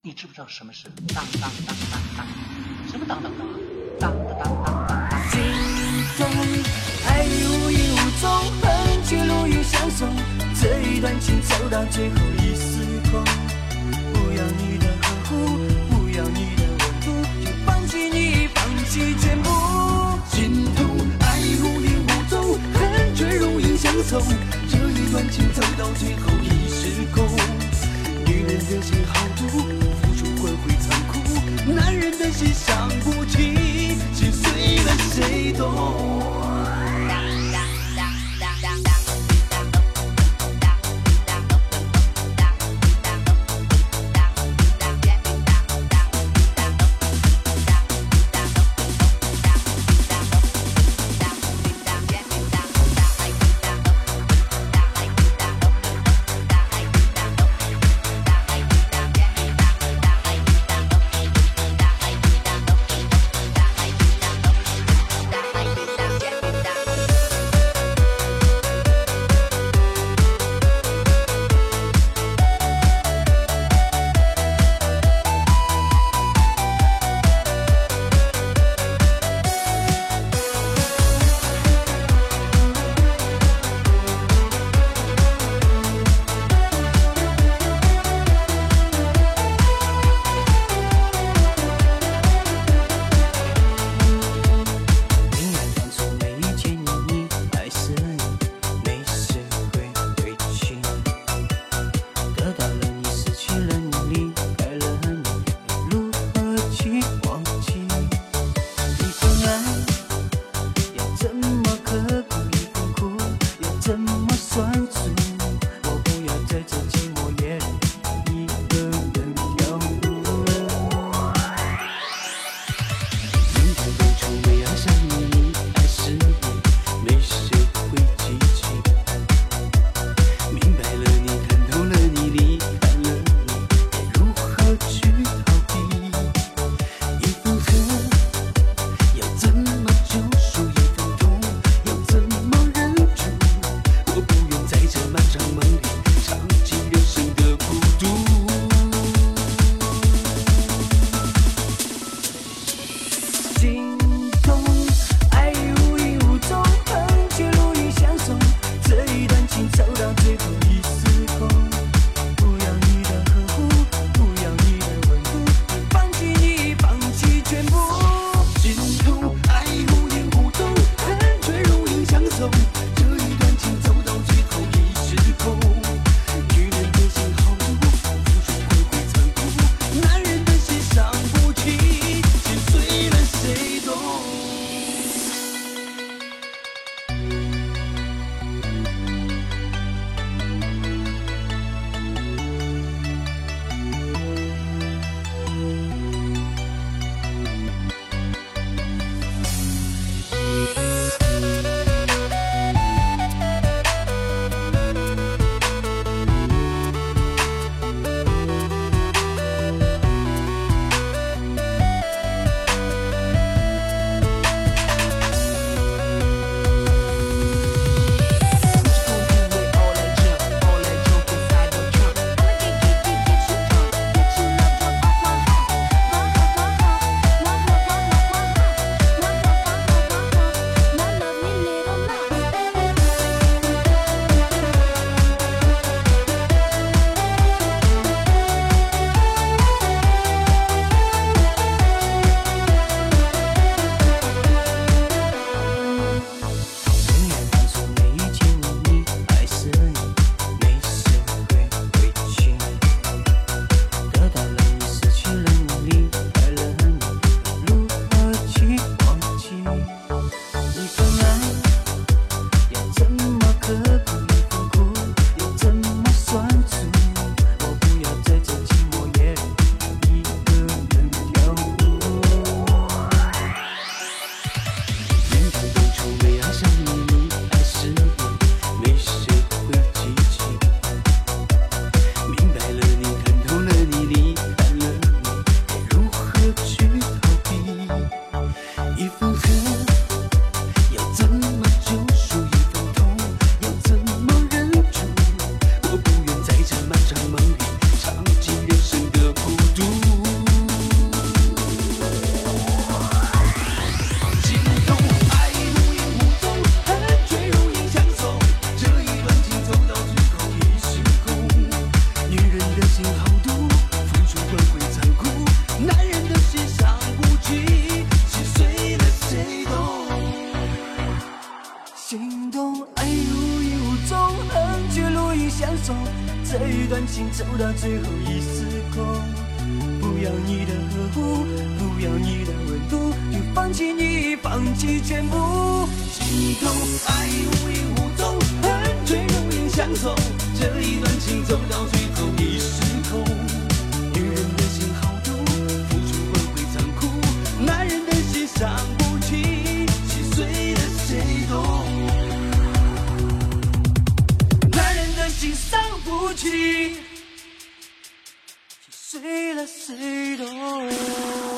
你知不知道什么是当当当当当？什么当当当？当当当当当。心中爱无影无踪，恨却如影相随。这一段情走到最后一丝空。不要你的呵护，不要你的温度，就放弃你，放弃全部。心头爱无影无踪，恨却如影相随。这一段情走到最后走心走？到最后一丝空。不要你的呵护，不要你的温度，就放弃你，放弃全部。心痛，爱无影无踪，恨却如影相送。这一段情走到心碎了谁懂？